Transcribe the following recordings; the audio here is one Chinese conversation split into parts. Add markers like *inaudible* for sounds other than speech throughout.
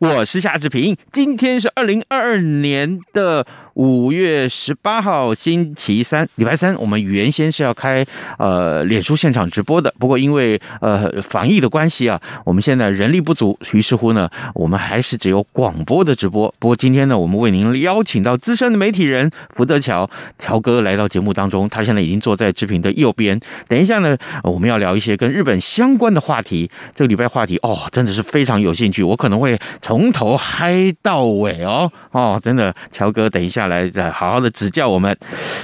我是夏志平，今天是二零二二年的。五月十八号星期三，礼拜三，我们原先是要开呃脸书现场直播的，不过因为呃防疫的关系啊，我们现在人力不足，于是乎呢，我们还是只有广播的直播。不过今天呢，我们为您邀请到资深的媒体人福德桥乔哥来到节目当中，他现在已经坐在志平的右边。等一下呢，我们要聊一些跟日本相关的话题。这个礼拜话题哦，真的是非常有兴趣，我可能会从头嗨到尾哦哦，真的，乔哥等一下。来，再好好的指教我们。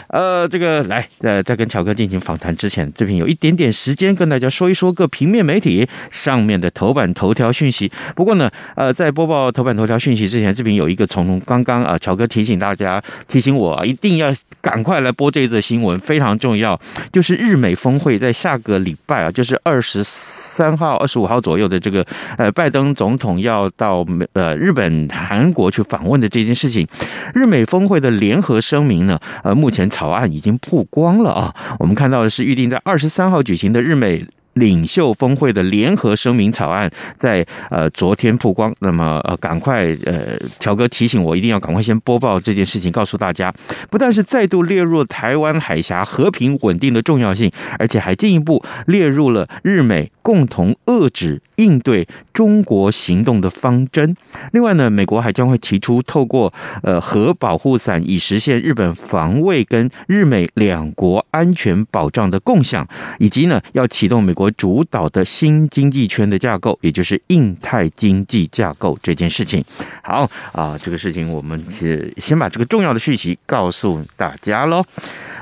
呃，这个来，呃，在跟乔哥进行访谈之前，这边有一点点时间跟大家说一说各平面媒体上面的头版头条讯息。不过呢，呃，在播报头版头条讯息之前，这边有一个从刚刚啊，乔哥提醒大家，提醒我一定要赶快来播这一则新闻，非常重要，就是日美峰会在下个礼拜啊，就是二十三号、二十五号左右的这个呃，拜登总统要到呃日本、韩国去访问的这件事情，日美峰会。的联合声明呢？呃，目前草案已经曝光了啊。我们看到的是预定在二十三号举行的日美领袖峰会的联合声明草案，在呃昨天曝光。那么呃，赶快呃，乔哥提醒我一定要赶快先播报这件事情，告诉大家，不但是再度列入台湾海峡和平稳定的重要性，而且还进一步列入了日美共同遏制。应对中国行动的方针。另外呢，美国还将会提出透过呃核保护伞，以实现日本防卫跟日美两国安全保障的共享，以及呢要启动美国主导的新经济圈的架构，也就是印太经济架构这件事情。好啊，这个事情我们是先把这个重要的讯息告诉大家喽。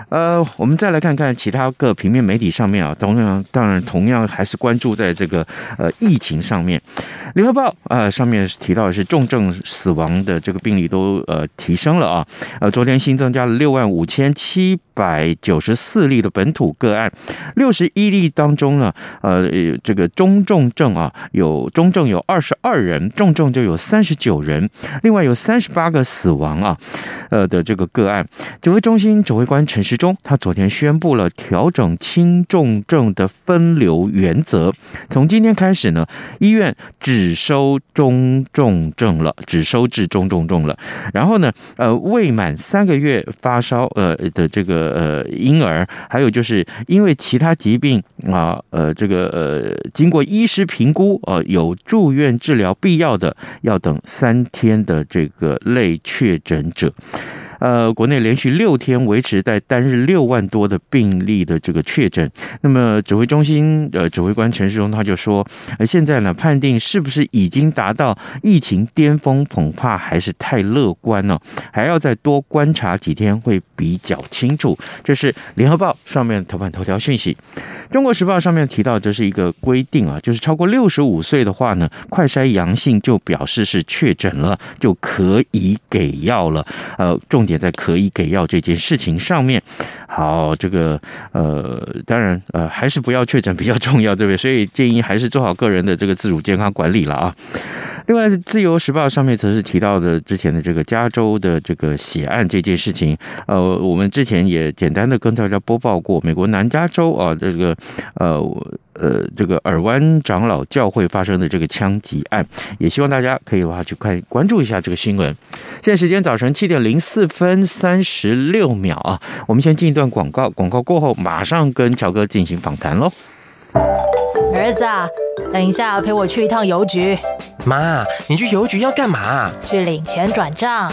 呃，我们再来看看其他各平面媒体上面啊，同样当然同样还是关注在这个呃疫情上面。联合报啊、呃、上面提到的是重症死亡的这个病例都呃提升了啊，呃昨天新增加了六万五千七百九十四例的本土个案，六十一例当中呢，呃这个中重症啊有中症有二十二人，重症就有三十九人，另外有三十八个死亡啊，呃的这个个案，指挥中心指挥官陈时中，他昨天宣布了调整轻重症的分流原则，从今天开始呢，医院只收中重症了，只收治中重症了。然后呢，呃，未满三个月发烧呃的这个呃婴儿，还有就是因为其他疾病啊，呃，这个呃，经过医师评估呃有住院治疗必要的，要等三天的这个类确诊者。呃，国内连续六天维持在单日六万多的病例的这个确诊，那么指挥中心呃指挥官陈时中他就说，呃，现在呢判定是不是已经达到疫情巅峰，恐怕还是太乐观了，还要再多观察几天会比较清楚。这是联合报上面头版头条讯息，中国时报上面提到这是一个规定啊，就是超过六十五岁的话呢，快筛阳性就表示是确诊了，就可以给药了。呃，重点。也在可以给药这件事情上面，好，这个呃，当然呃，还是不要确诊比较重要，对不对？所以建议还是做好个人的这个自主健康管理了啊。另外，《自由时报》上面则是提到的之前的这个加州的这个血案这件事情，呃，我们之前也简单的跟大家播报过，美国南加州啊，这个呃呃这个尔湾长老教会发生的这个枪击案，也希望大家可以的话去看关注一下这个新闻。现在时间早晨七点零四分三十六秒啊，我们先进一段广告，广告过后马上跟乔哥进行访谈喽。儿子啊，等一下陪我去一趟邮局。妈，你去邮局要干嘛？去领钱转账。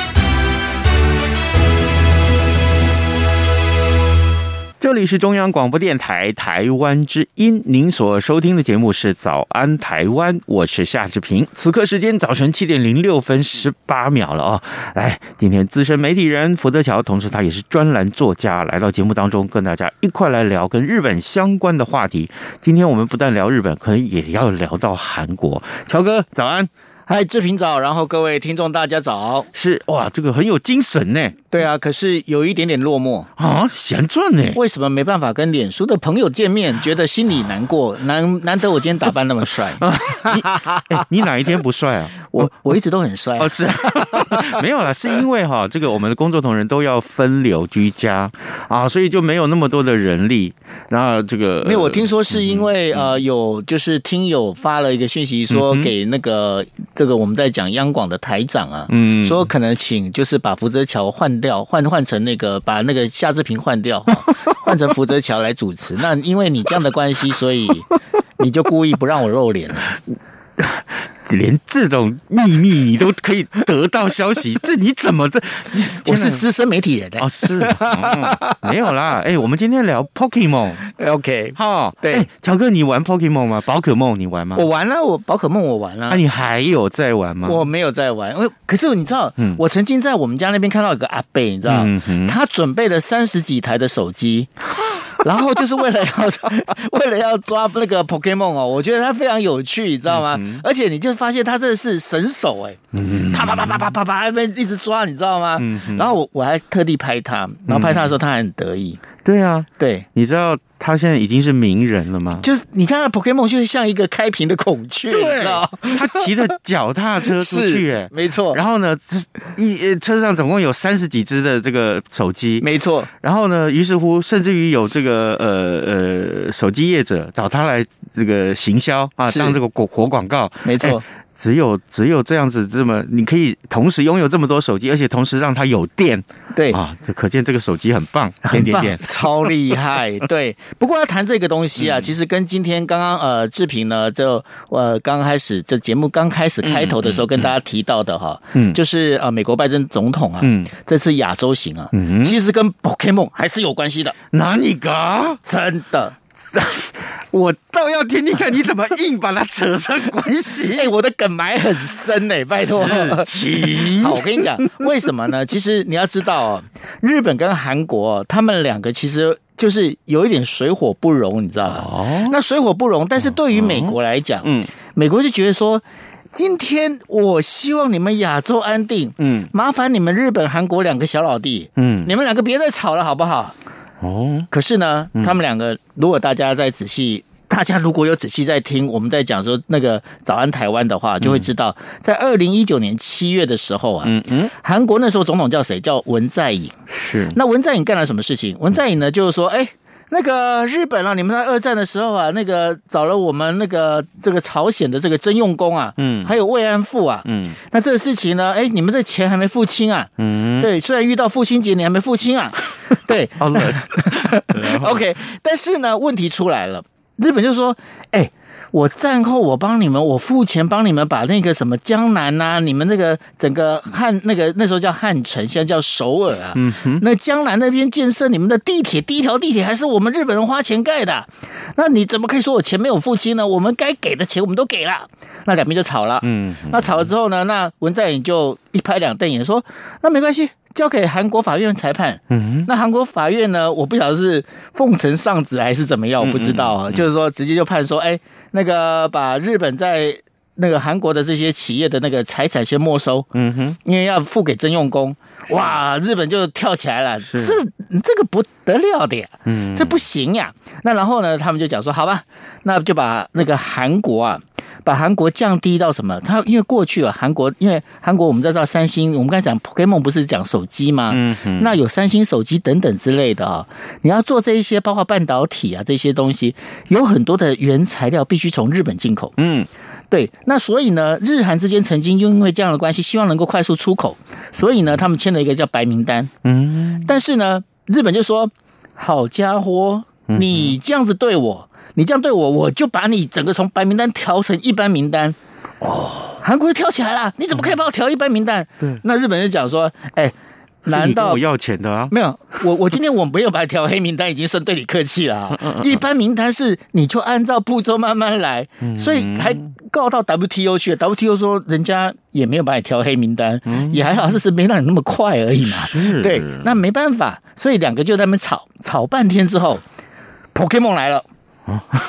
这里是中央广播电台台湾之音，您所收听的节目是《早安台湾》，我是夏志平。此刻时间早晨七点零六分十八秒了啊、哦！来，今天资深媒体人福德桥，同时他也是专栏作家，来到节目当中，跟大家一块来聊跟日本相关的话题。今天我们不但聊日本，可能也要聊到韩国。乔哥，早安。嗨，志平早，然后各位听众大家早，是哇，这个很有精神呢。对啊，可是有一点点落寞啊，闲转呢？为什么没办法跟脸书的朋友见面？*laughs* 觉得心里难过，难难得我今天打扮那么帅。*laughs* 你，你哪一天不帅啊？*laughs* 我我一直都很帅哦，是没有啦，是因为哈，这个我们的工作同仁都要分流居家啊，所以就没有那么多的人力。然后这个没有，我听说是因为呃，有就是听友发了一个讯息说给那个。这个我们在讲央广的台长啊，嗯，说可能请就是把福泽桥换掉，换换成那个把那个夏志平换掉，*laughs* 换成福泽桥来主持。那因为你这样的关系，所以你就故意不让我露脸了。*laughs* 连这种秘密你都可以得到消息，这你怎么这？*laughs* 我是资深媒体人哦，是、嗯、没有啦。*laughs* 哎，我们今天聊 Pokemon，OK，好，对，乔哥，你玩 Pokemon 吗？宝可梦你玩吗？我玩了，我宝可梦我玩了。那、啊、你还有在玩吗？我没有在玩，因为可是你知道，嗯，我曾经在我们家那边看到一个阿贝，你知道，嗯、他准备了三十几台的手机。*laughs* *laughs* 然后就是为了要 *laughs* 为了要抓那个 Pokemon 哦，我觉得它非常有趣，你知道吗？嗯、而且你就发现他这是神手哎，啪啪啪啪啪啪啪那边一直抓，你知道吗？嗯、然后我我还特地拍他，然后拍他的时候他还很得意。对啊，对，你知道他现在已经是名人了吗？就是你看到 Pokemon 就像一个开屏的孔雀，对，你知道他骑着脚踏车出去，*laughs* 哎，没错。然后呢，一车上总共有三十几只的这个手机，没错。然后呢，于是乎，甚至于有这个呃呃手机业者找他来这个行销啊，当这个广活广告，没错。哎只有只有这样子，这么你可以同时拥有这么多手机，而且同时让它有电，对啊，这可见这个手机很棒，点点点，*laughs* *laughs* 超厉害。对，不过要谈这个东西啊，其实跟今天刚刚呃志平呢，就呃刚开始这节目刚开始开头的时候跟大家提到的哈，嗯，就是呃美国拜登总统啊，嗯，这次亚洲行啊，嗯，其实跟 Pokemon 还是有关系的。哪里个？真的。*laughs* 我倒要听听看你怎么硬把它扯上关系。*laughs* 哎，我的梗埋很深哎，拜托。好，我跟你讲，为什么呢？*laughs* 其实你要知道哦，日本跟韩国他们两个其实就是有一点水火不容，你知道吗？哦。那水火不容，但是对于美国来讲，嗯，美国就觉得说，今天我希望你们亚洲安定，嗯，麻烦你们日本、韩国两个小老弟，嗯，你们两个别再吵了，好不好？哦，可是呢，他们两个，如果大家在仔细，*coughs* 大家如果有仔细在听我们在讲说那个早安台湾的话，就会知道，在二零一九年七月的时候啊，嗯嗯，韩国那时候总统叫谁？叫文在寅。是，那文在寅干了什么事情？文在寅呢，就是说，哎。那个日本啊，你们在二战的时候啊，那个找了我们那个这个朝鲜的这个征用工啊，嗯，还有慰安妇啊，嗯，那这个事情呢，哎，你们这钱还没付清啊，嗯，对，虽然遇到父亲节你还没付清啊，*laughs* 对，好冷，*laughs* OK，但是呢，问题出来了，日本就说，哎，我战后我帮你们，我付钱帮你们把那个什么江南呐、啊，你们那个整个汉那个那时候叫汉城，现在叫首尔啊。嗯哼，那江南那边建设你们的地铁，第一条地铁还是我们日本人花钱盖的。那你怎么可以说我钱没有付清呢？我们该给的钱我们都给了。那两边就吵了。嗯，那吵了之后呢，那文在寅就一拍两瞪眼说：“那没关系。”交给韩国法院裁判，嗯，那韩国法院呢？我不晓得是奉承上旨还是怎么样，我不知道啊。嗯嗯嗯、就是说，直接就判说，哎，那个把日本在那个韩国的这些企业的那个财产先没收，嗯哼，因为要付给征用工。哇，日本就跳起来了，这这个不得了的呀，嗯，这不行呀。那然后呢，他们就讲说，好吧，那就把那个韩国啊。把韩国降低到什么？他因为过去啊，韩国因为韩国我们知道三星，我们刚才讲 Pokemon 不是讲手机吗？嗯嗯。那有三星手机等等之类的啊，你要做这一些，包括半导体啊这些东西，有很多的原材料必须从日本进口。嗯，对。那所以呢，日韩之间曾经因为这样的关系，希望能够快速出口，所以呢，他们签了一个叫白名单。嗯。但是呢，日本就说：“好家伙，你这样子对我。”你这样对我，我就把你整个从白名单调成一般名单。哦，韩国就跳起来了，你怎么可以把我调一般名单？对，那日本人讲说，哎，难道我要钱的啊？没有，我我今天我没有把你调黑名单，已经算对你客气了啊。一般名单是你就按照步骤慢慢来，所以还告到 WTO 去了。WTO 说人家也没有把你调黑名单，也还好，只是没让你那么快而已嘛。对，那没办法，所以两个就在那边吵吵半天之后，Pokemon 来了。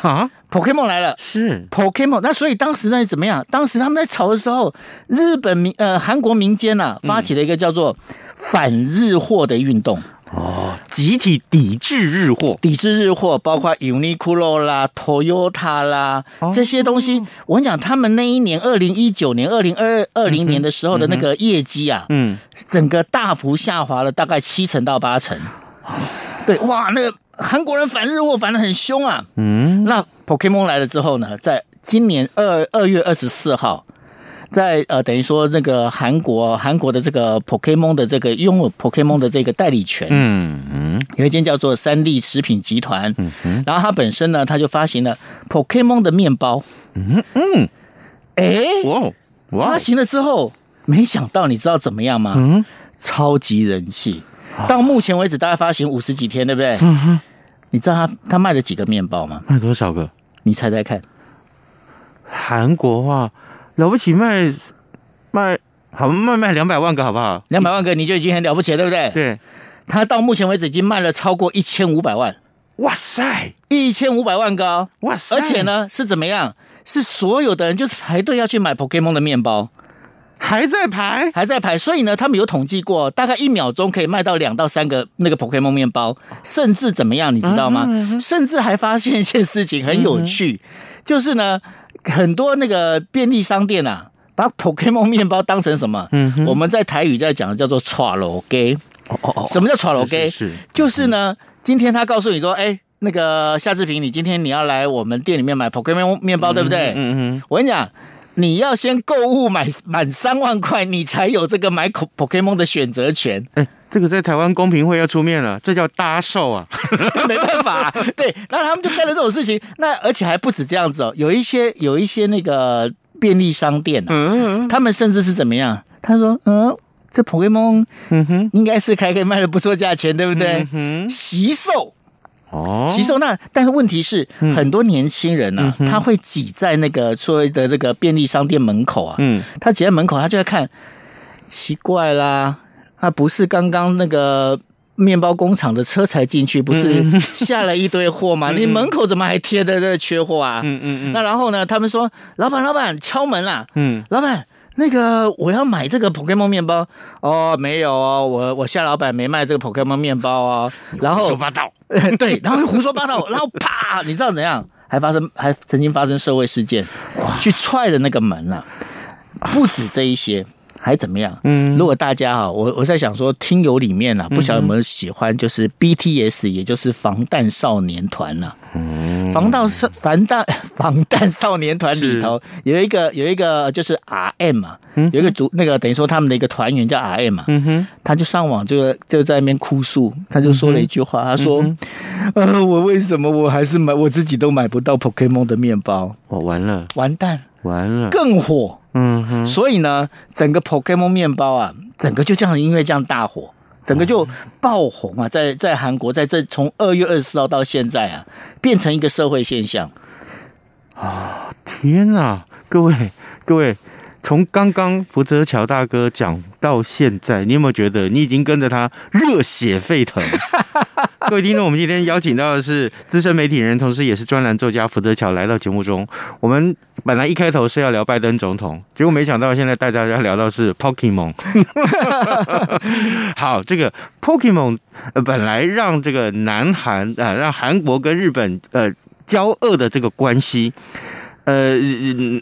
啊，Pokemon 来了，是 Pokemon。那所以当时呢怎么样？当时他们在吵的时候，日本民呃韩国民间呐、啊、发起了一个叫做反日货的运动。哦，集体抵制日货，抵制日货，包括 Uniqlo 啦、Toyota 啦这些东西。我跟你讲，他们那一年二零一九年、二零二二零年的时候的那个业绩啊，嗯，整个大幅下滑了大概七成到八成。对，哇，那个。韩国人反日货反的很凶啊！嗯，那 Pokemon 来了之后呢，在今年二二月二十四号，在呃等于说那个韩国韩国的这个 Pokemon 的这个拥有 Pokemon 的这个代理权，嗯嗯，有一间叫做三立食品集团，嗯嗯，然后它本身呢，它就发行了 Pokemon 的面包，嗯嗯，哎，哇，发行了之后，没想到你知道怎么样吗？嗯，超级人气。*laughs* 到目前为止，大概发行五十几天，对不对？嗯哼。你知道他他卖了几个面包吗？卖多少个？你猜猜看。韩国话了不起卖卖好卖卖两百万个好不好？两百万个你就已经很了不起了，对不对？对。他到目前为止已经卖了超过一千五百万。哇塞！一千五百万个哦！哇塞！而且呢是怎么样？是所有的人就是排队要去买 Pokemon 的面包。还在排，还在排，所以呢，他们有统计过，大概一秒钟可以卖到两到三个那个 Pokemon 面包，甚至怎么样，你知道吗？甚至还发现一件事情很有趣，嗯、就是呢，很多那个便利商店啊，把 Pokemon 面包当成什么？嗯，我们在台语在讲的叫做串楼鸡。哦哦哦，什么叫串楼鸡？是，就是呢，今天他告诉你说，哎，那个夏志平，你今天你要来我们店里面买 Pokemon 面包，对不对？嗯嗯，我跟你讲。你要先购物买满三万块，你才有这个买 Pokemon 的选择权。哎，这个在台湾公平会要出面了，这叫搭售啊，*laughs* 没办法、啊。对，那他们就干了这种事情。那而且还不止这样子哦，有一些有一些那个便利商店、啊，嗯，他们甚至是怎么样？他说，嗯，这 Pokemon，嗯哼，应该是还可以卖的不错价钱，对不对？嗯哼，惜售。哦，吸收那，但是问题是，嗯、很多年轻人呢、啊，嗯、他会挤在那个所谓的这个便利商店门口啊，嗯，他挤在门口，他就在看，奇怪啦，啊，不是刚刚那个面包工厂的车才进去，不是下了一堆货吗？嗯、你门口怎么还贴的这缺货啊？嗯嗯嗯，那然后呢，他们说，老板老板敲门啦，嗯，老板。那个我要买这个 Pokemon 面包哦，没有哦，我我夏老板没卖这个 Pokemon 面包哦。然后胡说八道，*laughs* 对，然后胡说八道，*laughs* 然后啪，你知道怎样？还发生还曾经发生社会事件，去踹的那个门啊，不止这一些，还怎么样？嗯，如果大家哈，我我在想说，听友里面啊，不晓得有没有喜欢，就是 BTS，也就是防弹少年团呐。嗯，防弹少防弹 *laughs* 防弹少年团里头有一个有一个就是 RM 嘛，有一个组那个等于说他们的一个团员叫 RM 嘛。嗯哼，他就上网就就在那边哭诉，他就说了一句话，他说：“呃，我为什么我还是买我自己都买不到 Pokemon 的面包？我完了，完蛋，完了，更火。”嗯哼，所以呢，整个 Pokemon 面包啊，整个就这样，因为这样大火，整个就爆红啊，在在韩国，在这从二月二十四号到现在啊，变成一个社会现象啊！天哪，各位各位。从刚刚福泽桥大哥讲到现在，你有没有觉得你已经跟着他热血沸腾？*laughs* 各位听众，我们今天邀请到的是资深媒体人，同时也是专栏作家福泽桥来到节目中。我们本来一开头是要聊拜登总统，结果没想到现在大家要聊到是 Pokemon。*laughs* 好，这个 Pokemon 呃，本来让这个南韩啊、呃，让韩国跟日本呃交恶的这个关系，呃，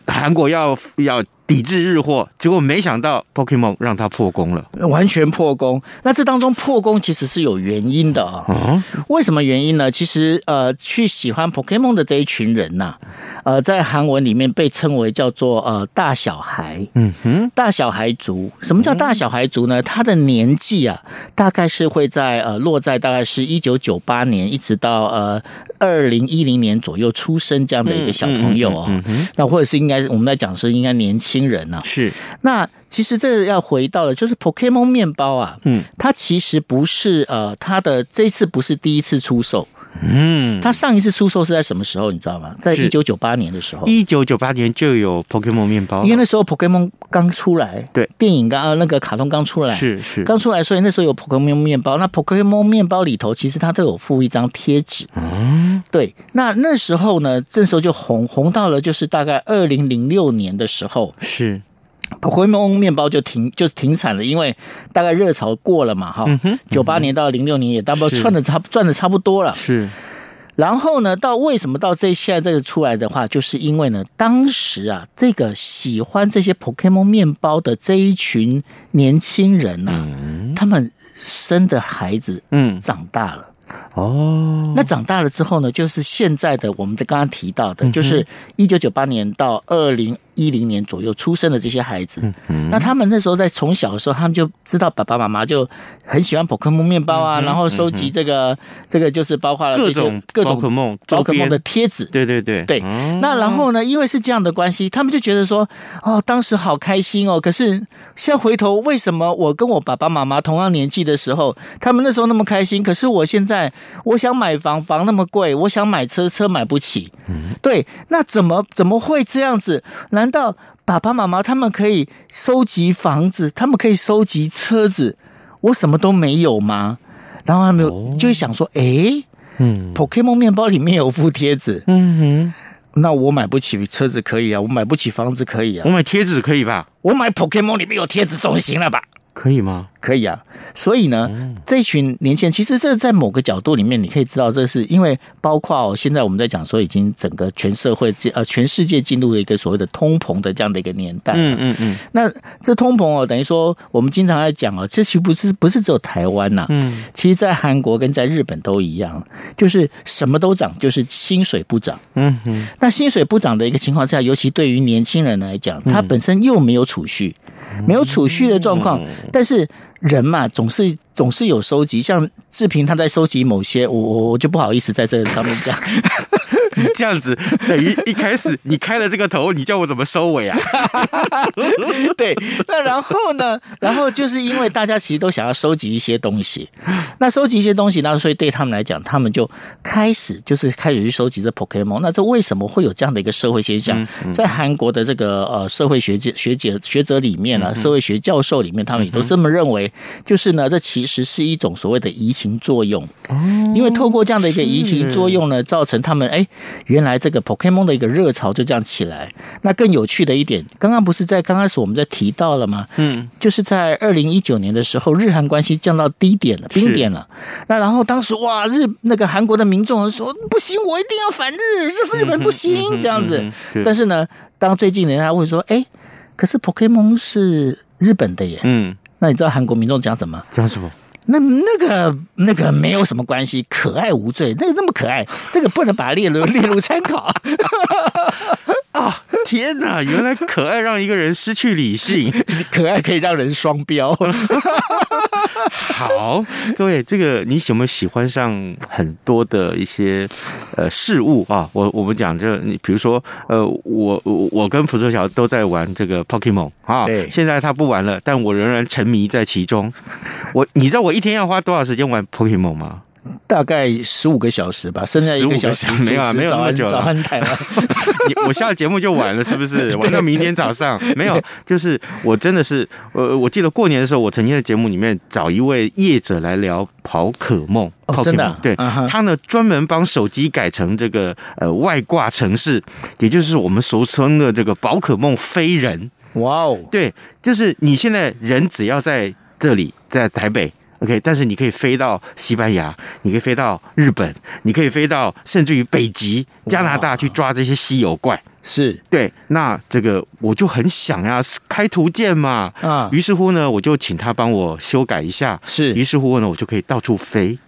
韩国要要。抵制日货，结果没想到 Pokemon 让他破功了，完全破功。那这当中破功其实是有原因的啊、哦。为什么原因呢？其实呃，去喜欢 Pokemon 的这一群人呐、啊，呃，在韩文里面被称为叫做呃大小孩，嗯哼，大小孩族。什么叫大小孩族呢？他的年纪啊，大概是会在呃落在大概是一九九八年一直到呃二零一零年左右出生这样的一个小朋友啊、哦。那或者是应该我们在讲是应该年轻。新人呢、啊？是那其实这个要回到的，就是 Pokemon 面包啊，嗯，它其实不是呃，它的这次不是第一次出售，嗯，它上一次出售是在什么时候？你知道吗？在一九九八年的时候，一九九八年就有 Pokemon 面包，因为那时候 Pokemon 刚出来，对，电影刚那个卡通刚出来，是是刚出来，所以那时候有 Pokemon 面包。那 Pokemon 面包里头其实它都有附一张贴纸，嗯，对。那那时候呢，这时候就红红到了，就是大概二零零六年的时候，是。Pokemon 面包就停，就停产了，因为大概热潮过了嘛，哈、嗯。九八年到零六年也大不多赚的差赚的差不多了。是。然后呢，到为什么到这现在这个出来的话，就是因为呢，当时啊，这个喜欢这些 Pokemon 面包的这一群年轻人呐、啊嗯，他们生的孩子嗯长大了。哦，那长大了之后呢，就是现在的我们的刚刚提到的，就是一九九八年到二零。一零年左右出生的这些孩子，那他们那时候在从小的时候，他们就知道爸爸妈妈就很喜欢宝可梦面包啊，然后收集这个这个就是包括了各种各种宝可梦宝可梦的贴纸，对对对对。那然后呢，因为是这样的关系，他们就觉得说，哦，当时好开心哦。可是现在回头，为什么我跟我爸爸妈妈同样年纪的时候，他们那时候那么开心，可是我现在我想买房，房那么贵，我想买车，车买不起。对，那怎么怎么会这样子？难道爸爸妈妈他们可以收集房子，他们可以收集车子，我什么都没有吗？然后他们就就会想说，哎、欸，嗯，Pokemon 面包里面有副贴纸，嗯哼，那我买不起车子可以啊，我买不起房子可以啊，我买贴纸可以吧？我买 Pokemon 里面有贴纸总行了吧？可以吗？可以啊，所以呢，这群年轻人其实这在某个角度里面，你可以知道，这是因为包括哦，现在我们在讲说，已经整个全社会呃全世界进入了一个所谓的通膨的这样的一个年代。嗯嗯嗯。那这通膨哦，等于说我们经常在讲哦，这其实不是不是只有台湾呐，嗯，其实在韩国跟在日本都一样，就是什么都涨，就是薪水不涨。嗯嗯。那薪水不涨的一个情况下，尤其对于年轻人来讲，他本身又没有储蓄，没有储蓄的状况，但是。人嘛，总是总是有收集，像志平他在收集某些，我我我就不好意思在这上面讲。这样子等于一开始你开了这个头，你叫我怎么收尾啊？*laughs* 对，那然后呢？然后就是因为大家其实都想要收集一些东西，那收集一些东西，那所以对他们来讲，他们就开始就是开始去收集这 Pokemon。那这为什么会有这样的一个社会现象？在韩国的这个呃社会学界学姐学者里面呢，社会学教授里面，他们也都这么认为，就是呢，这其实是一种所谓的移情作用。因为透过这样的一个移情作用呢，造成他们哎。原来这个 Pokemon 的一个热潮就这样起来。那更有趣的一点，刚刚不是在刚开始我们在提到了吗？嗯，就是在二零一九年的时候，日韩关系降到低点了，冰点了。那然后当时哇，日那个韩国的民众说不行，我一定要反日，日日本不行这样子。但是呢，当最近人家问说，哎。可是 Pokemon 是日本的耶。嗯，那你知道韩国民众讲什么？讲什么？那那个那个没有什么关系，可爱无罪。那个那么可爱，这个不能把它列入列入参考。*laughs* 啊！天哪，原来可爱让一个人失去理性，*laughs* 可爱可以让人双标。好，各位，这个你有没有喜欢上很多的一些呃事物啊？我我们讲这，你比如说呃，我我我跟福州桥都在玩这个 Pokemon 啊，对，现在他不玩了，但我仍然沉迷在其中。我你知道我一天要花多少时间玩 Pokemon 吗？大概十五个小时吧，剩下一个小时没有啊，没有那么久了。早安台湾，*laughs* 你我下了节目就晚了，是不是？*laughs* 玩到明天早上 *laughs* 没有？就是我真的是，呃，我记得过年的时候，我曾经在节目里面找一位业者来聊宝可梦，哦，真的，啊，对，嗯，他呢专门帮手机改成这个呃外挂城市，也就是我们俗称的这个宝可梦飞人。哇哦，对，就是你现在人只要在这里，在台北。OK，但是你可以飞到西班牙，你可以飞到日本，你可以飞到甚至于北极加拿大去抓这些稀有怪。是。对，那这个我就很想呀，开图鉴嘛，啊，于是乎呢，我就请他帮我修改一下，是，于是乎呢，我就可以到处飞。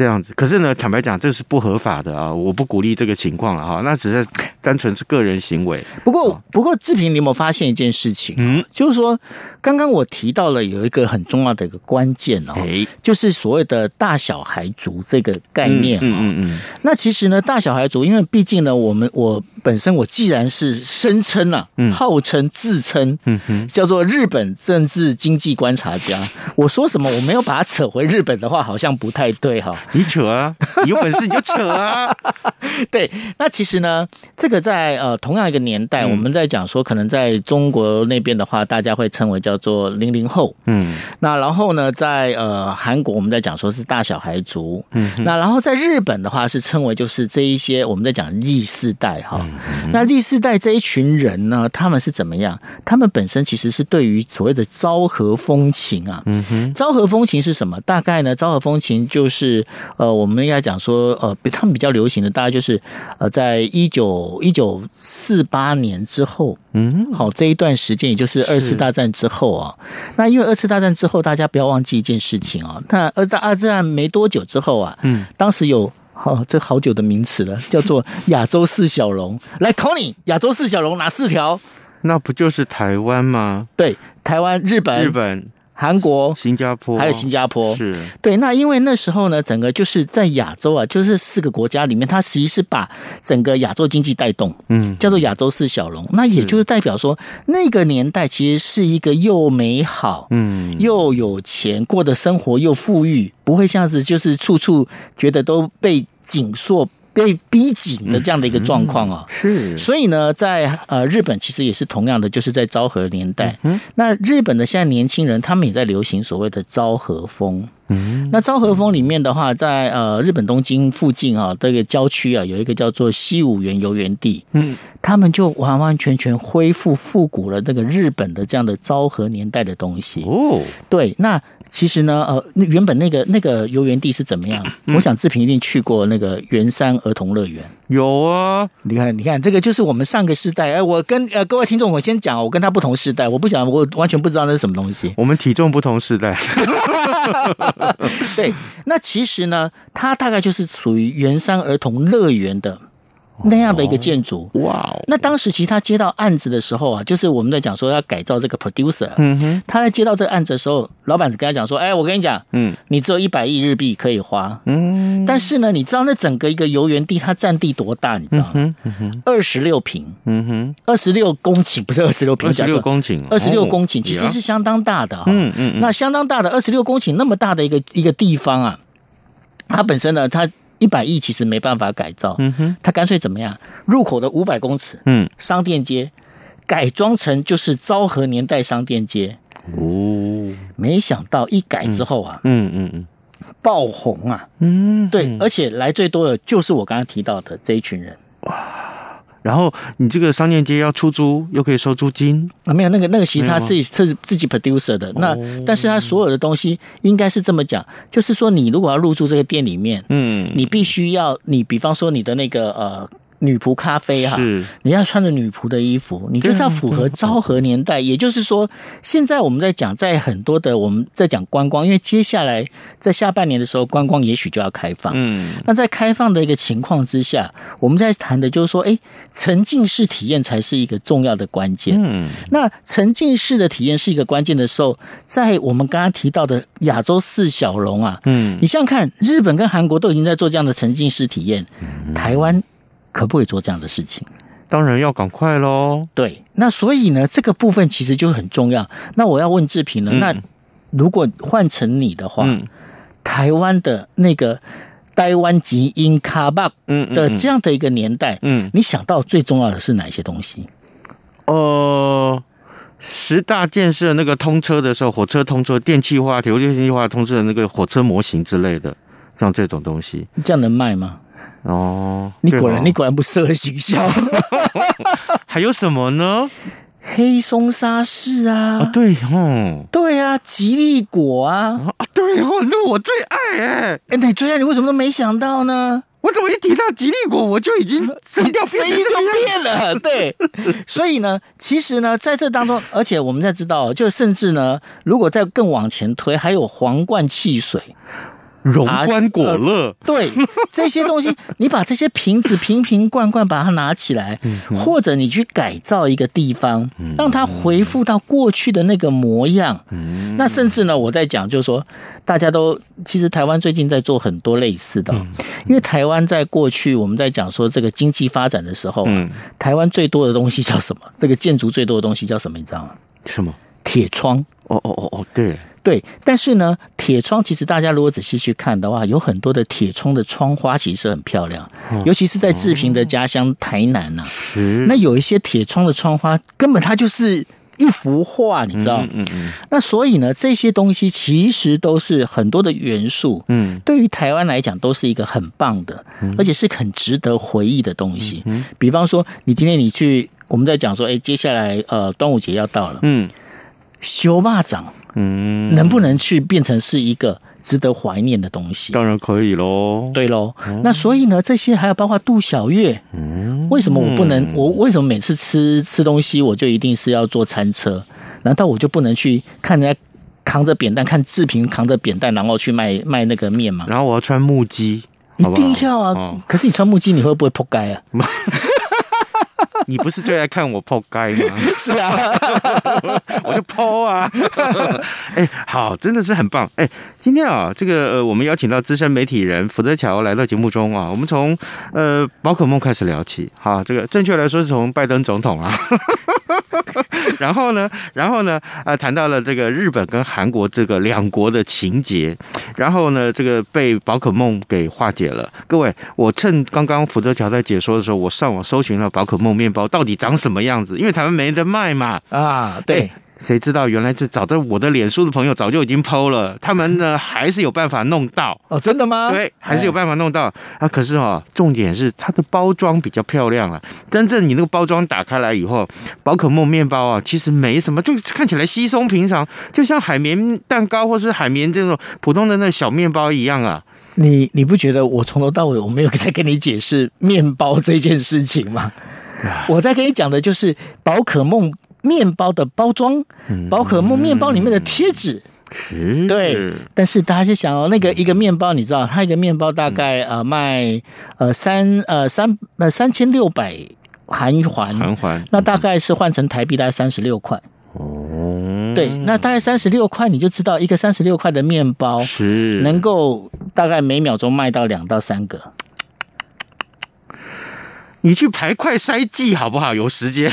这样子，可是呢，坦白讲，这是不合法的啊！我不鼓励这个情况了哈。那只是单纯是个人行为。不过，不过志平，你有没有发现一件事情？嗯，就是说，刚刚我提到了有一个很重要的一个关键哦，就是所谓的大小孩族这个概念。嗯嗯嗯。那其实呢，大小孩族，因为毕竟呢，我们我本身我既然是声称啊，号称自称，嗯哼，叫做日本政治经济观察家，我说什么我没有把它扯回日本的话，好像不太对哈。你扯啊！你有本事你就扯啊！*laughs* 对，那其实呢，这个在呃同样一个年代，嗯、我们在讲说，可能在中国那边的话，大家会称为叫做零零后。嗯，那然后呢，在呃韩国，我们在讲说是大小孩族。嗯，那然后在日本的话，是称为就是这一些我们在讲 Z 世代哈。嗯、那 Z 世代这一群人呢，他们是怎么样？他们本身其实是对于所谓的昭和风情啊。嗯哼，昭和风情是什么？大概呢，昭和风情就是。呃，我们应该讲说，呃，他们比较流行的，大概就是，呃，在一九一九四八年之后，嗯，好，这一段时间，也就是二次大战之后啊。那因为二次大战之后，大家不要忘记一件事情啊，那二大二战没多久之后啊，嗯，当时有好这好久的名词了，*laughs* 叫做亚洲四小龙。来考你，亚洲四小龙哪四条？那不就是台湾吗？对，台湾、日本、日本。韩国、新加坡还有新加坡是对。那因为那时候呢，整个就是在亚洲啊，就是四个国家里面，它其实是把整个亚洲经济带动，嗯，叫做亚洲四小龙。那也就是代表说，那个年代其实是一个又美好，嗯，又有钱，过的生活又富裕，不会像是就是处处觉得都被紧缩。被逼紧的这样的一个状况啊，是，所以呢，在呃日本其实也是同样的，就是在昭和年代，嗯那日本的现在年轻人他们也在流行所谓的昭和风。嗯，那昭和风里面的话，在呃日本东京附近啊，这个郊区啊，有一个叫做西武园游园地，嗯，他们就完完全全恢复复古了那个日本的这样的昭和年代的东西。哦，对，那。其实呢，呃，那原本那个那个游园地是怎么样？嗯、我想志平一定去过那个圆山儿童乐园。有啊，你看，你看，这个就是我们上个世代。哎，我跟呃各位听众，我先讲，我跟他不同世代，我不想，我完全不知道那是什么东西。我们体重不同世代。*laughs* 对，那其实呢，它大概就是属于圆山儿童乐园的。那样的一个建筑，哇、哦！那当时其实他接到案子的时候啊，就是我们在讲说要改造这个 producer，嗯哼，他在接到这个案子的时候，老板跟他讲说，哎，我跟你讲，嗯，你只有一百亿日币可以花，嗯，但是呢，你知道那整个一个游园地它占地多大？你知道吗？二十六平，嗯哼，二十六公顷，不是二十六平，二十六公顷，二十六公顷，其实是相当大的，嗯嗯，那相当大的二十六公顷那么大的一个一个地方啊，它本身呢，它。一百亿其实没办法改造，嗯哼，他干脆怎么样？入口的五百公尺，嗯，商店街改装成就是昭和年代商店街，哦，没想到一改之后啊，嗯嗯嗯，爆红啊，嗯，对，而且来最多的就是我刚刚提到的这一群人，哇。然后你这个商店街要出租，又可以收租金啊？没有那个那个，其实他自己是自己 producer 的。那但是他所有的东西应该是这么讲，就是说你如果要入住这个店里面，嗯，你必须要你比方说你的那个呃女仆咖啡哈，是你要穿着女仆的衣服，你就是要符合昭和年代。也就是说，现在我们在讲，在很多的我们在讲观光，因为接下来在下半年的时候，观光也许就要开放。嗯，那在开放的一个情况之下，我们在谈的就是说，哎，沉浸式体验才是一个重要的关键。嗯，那沉浸式的体验是一个关键的时候，在我们刚刚提到的亚洲四小龙啊，嗯，你想想看，日本跟韩国都已经在做这样的沉浸式体验，台湾可不可以做这样的事情？当然要赶快喽。对，那所以呢，这个部分其实就很重要。那我要问志平了，嗯那如果换成你的话，嗯台湾的那个台湾籍英卡巴嗯的这样的一个年代，嗯，你想到最重要的是哪些东西？呃，十大建设那个通车的时候，火车通车、电气化、铁路电气化通车的那个火车模型之类的，像这种东西这样能卖吗？哦。你果然，哦你果然不适合行销。还有什么呢？黑松沙士啊，啊，对哦，对啊，吉利果啊，啊，对哦，那我最爱哎。哎，你最爱你为什么都没想到呢？我怎么一提到吉利果，我就已经 *laughs* 声调声音就变了，*laughs* 对。所以呢，其实呢，在这当中，而且我们在知道，就甚至呢，如果再更往前推，还有皇冠汽水。荣观果乐、呃，对这些东西，你把这些瓶子瓶瓶罐罐把它拿起来，或者你去改造一个地方，让它恢复到过去的那个模样。那甚至呢，我在讲就是说，大家都其实台湾最近在做很多类似的，因为台湾在过去我们在讲说这个经济发展的时候，台湾最多的东西叫什么？这个建筑最多的东西叫什么？你知道吗？什么？铁窗。哦哦哦哦，对。对，但是呢，铁窗其实大家如果仔细去看的话，有很多的铁窗的窗花其实是很漂亮，尤其是在志平的家乡台南呐、啊。是。那有一些铁窗的窗花，根本它就是一幅画，你知道？嗯嗯。那所以呢，这些东西其实都是很多的元素。嗯。对于台湾来讲，都是一个很棒的，而且是很值得回忆的东西。嗯。比方说，你今天你去，我们在讲说，哎，接下来呃，端午节要到了。嗯。修霸掌，嗯，能不能去变成是一个值得怀念的东西？当然可以喽。对喽，嗯、那所以呢，这些还有包括杜小月，嗯，为什么我不能？我为什么每次吃吃东西我就一定是要坐餐车？难道我就不能去看人家扛着扁担，看志平扛着扁担，然后去卖卖那个面吗？然后我要穿木屐，一定要啊！哦、可是你穿木屐，你会不会扑街啊？*laughs* *laughs* 你不是最爱看我抛街吗？*laughs* 是啊，*laughs* 我就抛啊！哎，好，真的是很棒。哎，今天啊，这个呃，我们邀请到资深媒体人福泽乔来到节目中啊，我们从呃宝可梦开始聊起。好，这个正确来说是从拜登总统啊。*laughs* 然后呢，然后呢，呃，谈到了这个日本跟韩国这个两国的情节，然后呢，这个被宝可梦给化解了。各位，我趁刚刚福泽桥在解说的时候，我上网搜寻了宝可梦面包到底长什么样子，因为台湾没得卖嘛。啊，对。谁知道原来是早在我的脸书的朋友早就已经 PO 了，他们呢还是有办法弄到 *laughs* 哦，真的吗？对，还是有办法弄到啊。可是哦，重点是它的包装比较漂亮啊。真正你那个包装打开来以后，宝可梦面包啊，其实没什么，就看起来稀松平常，就像海绵蛋糕或是海绵这种普通的那小面包一样啊。你你不觉得我从头到尾我没有在跟你解释面包这件事情吗？我在跟你讲的就是宝可梦。面包的包装，宝可梦面包里面的贴纸，是，对。但是大家就想哦，那个一个面包，你知道，它一个面包大概呃卖呃三呃三呃三千六百韩元，韩元，那大概是换成台币大概三十六块。哦，对，那大概三十六块，你就知道一个三十六块的面包是能够大概每秒钟卖到两到三个。你去排快筛剂好不好？有时间。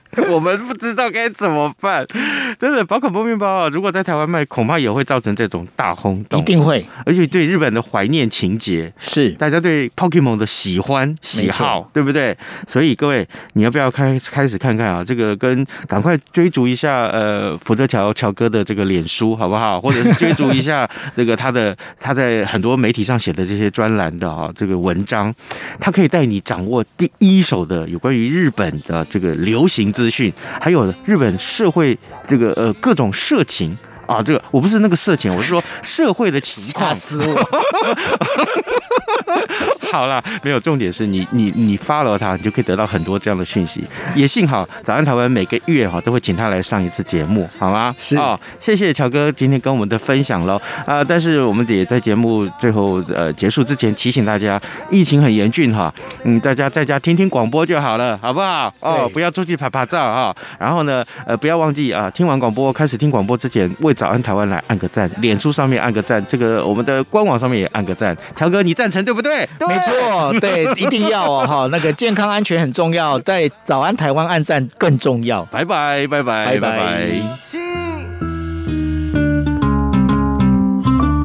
*laughs* 我们不知道该怎么办。真的，宝可梦面包啊，如果在台湾卖，恐怕也会造成这种大轰动。一定会，而且对日本的怀念情节是大家对 Pokemon 的喜欢喜好，对不对？所以各位，你要不要开开始看看啊？这个跟赶快追逐一下呃福泽乔乔哥的这个脸书好不好？或者是追逐一下 *laughs* 这个他的他在很多媒体上写的这些专栏的啊这个文章，他可以带你掌握第一手的有关于日本的这个流行资讯，还有日本社会这个呃各种社情。啊，这个我不是那个色情，我是说 *laughs* 社会的情况。吓死我！*laughs* 好了，没有重点是你你你 follow 他，你就可以得到很多这样的讯息。也幸好早安台湾每个月哈都会请他来上一次节目，好吗？是哦，谢谢乔哥今天跟我们的分享喽啊！但是我们也在节目最后呃结束之前提醒大家，疫情很严峻哈，嗯，大家在家听听广播就好了，好不好？哦，不要出去拍拍照啊。然后呢，呃，不要忘记啊，听完广播开始听广播之前，为早安台湾来按个赞，脸书上面按个赞，这个我们的官网上面也按个赞。乔哥，你赞成对不对？对没错，对，*laughs* 一定要哦哈，那个健康安全很重要，对早安台湾按赞更重要。拜拜，拜拜，拜拜。拜拜。